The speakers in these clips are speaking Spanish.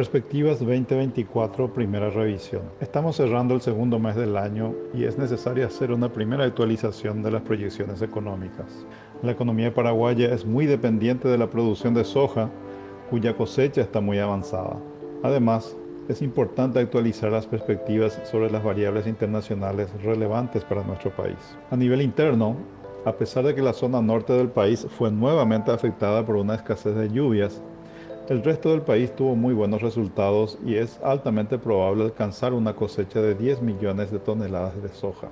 Perspectivas 2024, primera revisión. Estamos cerrando el segundo mes del año y es necesario hacer una primera actualización de las proyecciones económicas. La economía paraguaya es muy dependiente de la producción de soja, cuya cosecha está muy avanzada. Además, es importante actualizar las perspectivas sobre las variables internacionales relevantes para nuestro país. A nivel interno, a pesar de que la zona norte del país fue nuevamente afectada por una escasez de lluvias, el resto del país tuvo muy buenos resultados y es altamente probable alcanzar una cosecha de 10 millones de toneladas de soja,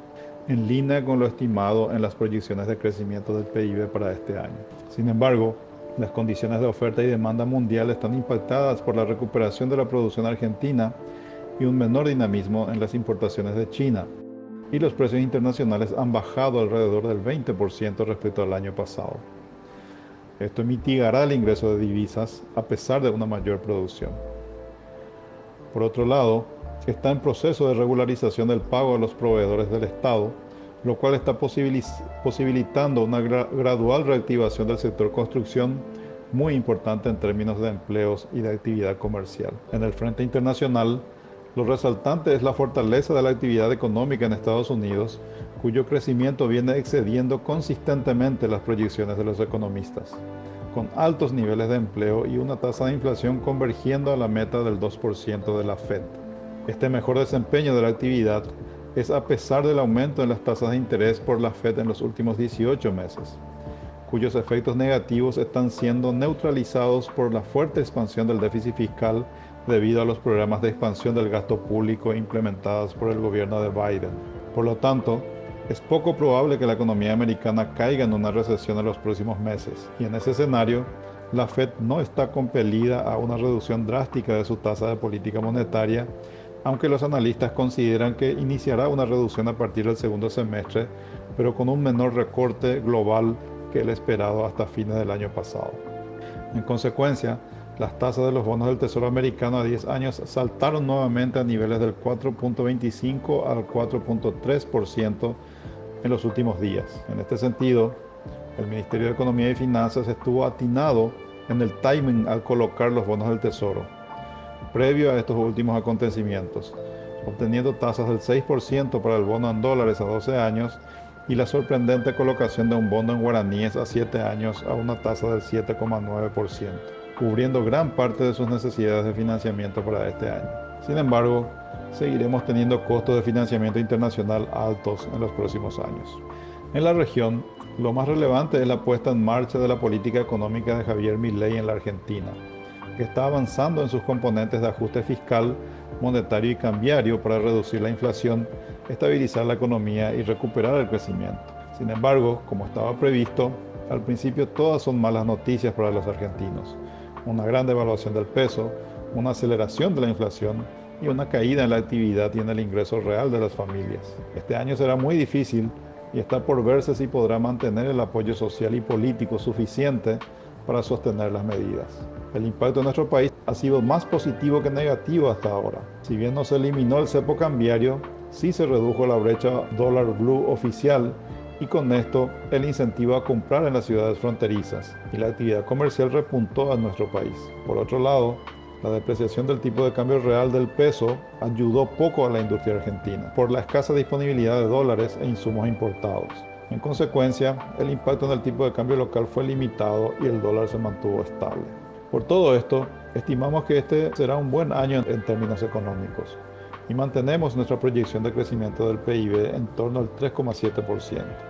en línea con lo estimado en las proyecciones de crecimiento del PIB para este año. Sin embargo, las condiciones de oferta y demanda mundial están impactadas por la recuperación de la producción argentina y un menor dinamismo en las importaciones de China, y los precios internacionales han bajado alrededor del 20% respecto al año pasado. Esto mitigará el ingreso de divisas a pesar de una mayor producción. Por otro lado, está en proceso de regularización del pago a los proveedores del Estado, lo cual está posibilitando una gradual reactivación del sector construcción muy importante en términos de empleos y de actividad comercial. En el frente internacional, lo resaltante es la fortaleza de la actividad económica en Estados Unidos, cuyo crecimiento viene excediendo consistentemente las proyecciones de los economistas, con altos niveles de empleo y una tasa de inflación convergiendo a la meta del 2% de la Fed. Este mejor desempeño de la actividad es a pesar del aumento en las tasas de interés por la Fed en los últimos 18 meses, cuyos efectos negativos están siendo neutralizados por la fuerte expansión del déficit fiscal debido a los programas de expansión del gasto público implementados por el gobierno de Biden. Por lo tanto, es poco probable que la economía americana caiga en una recesión en los próximos meses, y en ese escenario, la Fed no está compelida a una reducción drástica de su tasa de política monetaria, aunque los analistas consideran que iniciará una reducción a partir del segundo semestre, pero con un menor recorte global que el esperado hasta fines del año pasado. En consecuencia, las tasas de los bonos del Tesoro americano a 10 años saltaron nuevamente a niveles del 4.25 al 4.3% en los últimos días. En este sentido, el Ministerio de Economía y Finanzas estuvo atinado en el timing al colocar los bonos del Tesoro, previo a estos últimos acontecimientos, obteniendo tasas del 6% para el bono en dólares a 12 años y la sorprendente colocación de un bono en guaraníes a 7 años a una tasa del 7,9% cubriendo gran parte de sus necesidades de financiamiento para este año. Sin embargo, seguiremos teniendo costos de financiamiento internacional altos en los próximos años. En la región, lo más relevante es la puesta en marcha de la política económica de Javier Milei en la Argentina, que está avanzando en sus componentes de ajuste fiscal, monetario y cambiario para reducir la inflación, estabilizar la economía y recuperar el crecimiento. Sin embargo, como estaba previsto, al principio todas son malas noticias para los argentinos una gran devaluación del peso, una aceleración de la inflación y una caída en la actividad y en el ingreso real de las familias. Este año será muy difícil y está por verse si podrá mantener el apoyo social y político suficiente para sostener las medidas. El impacto en nuestro país ha sido más positivo que negativo hasta ahora. Si bien no se eliminó el cepo cambiario, sí se redujo la brecha dólar blue oficial y con esto el incentivo a comprar en las ciudades fronterizas y la actividad comercial repuntó a nuestro país. Por otro lado, la depreciación del tipo de cambio real del peso ayudó poco a la industria argentina por la escasa disponibilidad de dólares e insumos importados. En consecuencia, el impacto en el tipo de cambio local fue limitado y el dólar se mantuvo estable. Por todo esto, estimamos que este será un buen año en términos económicos y mantenemos nuestra proyección de crecimiento del PIB en torno al 3,7%.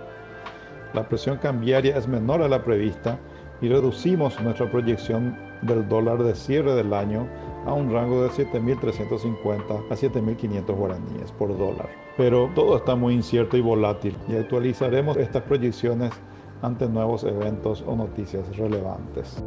La presión cambiaria es menor a la prevista y reducimos nuestra proyección del dólar de cierre del año a un rango de 7.350 a 7.500 guaraníes por dólar. Pero todo está muy incierto y volátil y actualizaremos estas proyecciones ante nuevos eventos o noticias relevantes.